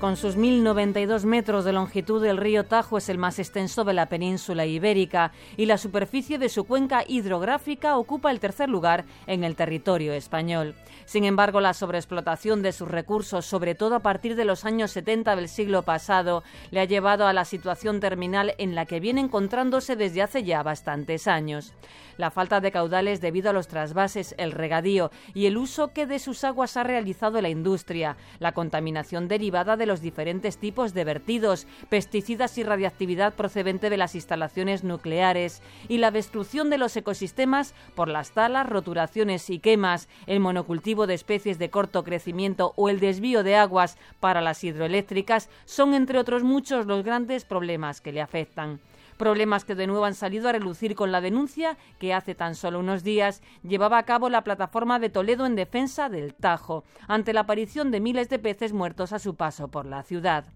Con sus 1.092 metros de longitud, el río Tajo es el más extenso de la península ibérica y la superficie de su cuenca hidrográfica ocupa el tercer lugar en el territorio español. Sin embargo, la sobreexplotación de sus recursos, sobre todo a partir de los años 70 del siglo pasado, le ha llevado a la situación terminal en la que viene encontrándose desde hace ya bastantes años. La falta de caudales debido a los trasvases, el regadío y el uso que de sus aguas ha realizado la industria, la contaminación derivada de los diferentes tipos de vertidos, pesticidas y radiactividad procedente de las instalaciones nucleares y la destrucción de los ecosistemas por las talas, roturaciones y quemas, el monocultivo de especies de corto crecimiento o el desvío de aguas para las hidroeléctricas son, entre otros muchos, los grandes problemas que le afectan. Problemas que de nuevo han salido a relucir con la denuncia que hace tan solo unos días llevaba a cabo la plataforma de Toledo en defensa del Tajo, ante la aparición de miles de peces muertos a su paso por la ciudad.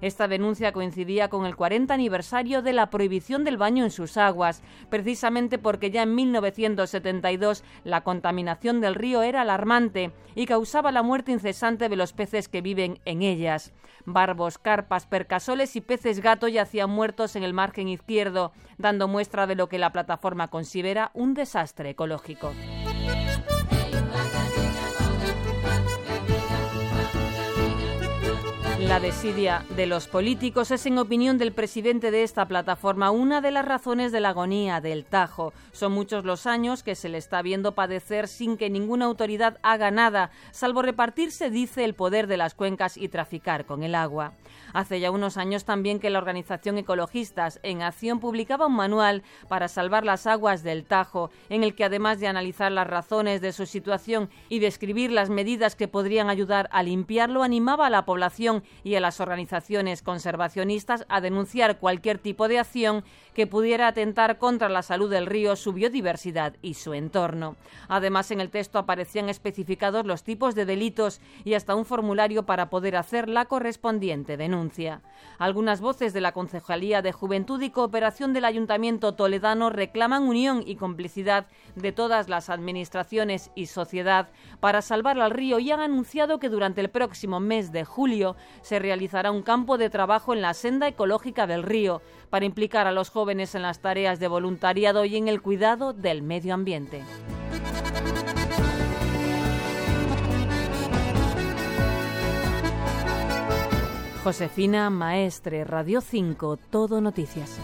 Esta denuncia coincidía con el 40 aniversario de la prohibición del baño en sus aguas, precisamente porque ya en 1972 la contaminación del río era alarmante y causaba la muerte incesante de los peces que viven en ellas. Barbos, carpas, percasoles y peces gato yacían muertos en el margen izquierdo, dando muestra de lo que la plataforma considera un desastre ecológico. La desidia de los políticos es, en opinión del presidente de esta plataforma, una de las razones de la agonía del Tajo. Son muchos los años que se le está viendo padecer sin que ninguna autoridad haga nada, salvo repartirse, dice, el poder de las cuencas y traficar con el agua. Hace ya unos años también que la organización Ecologistas en Acción publicaba un manual para salvar las aguas del Tajo, en el que además de analizar las razones de su situación y describir las medidas que podrían ayudar a limpiarlo, animaba a la población y a las organizaciones conservacionistas a denunciar cualquier tipo de acción que pudiera atentar contra la salud del río, su biodiversidad y su entorno. Además, en el texto aparecían especificados los tipos de delitos y hasta un formulario para poder hacer la correspondiente denuncia. Algunas voces de la Concejalía de Juventud y Cooperación del Ayuntamiento toledano reclaman unión y complicidad de todas las administraciones y sociedad para salvar al río y han anunciado que durante el próximo mes de julio se realizará un campo de trabajo en la senda ecológica del río para implicar a los jóvenes en las tareas de voluntariado y en el cuidado del medio ambiente. Josefina Maestre, Radio 5, Todo Noticias.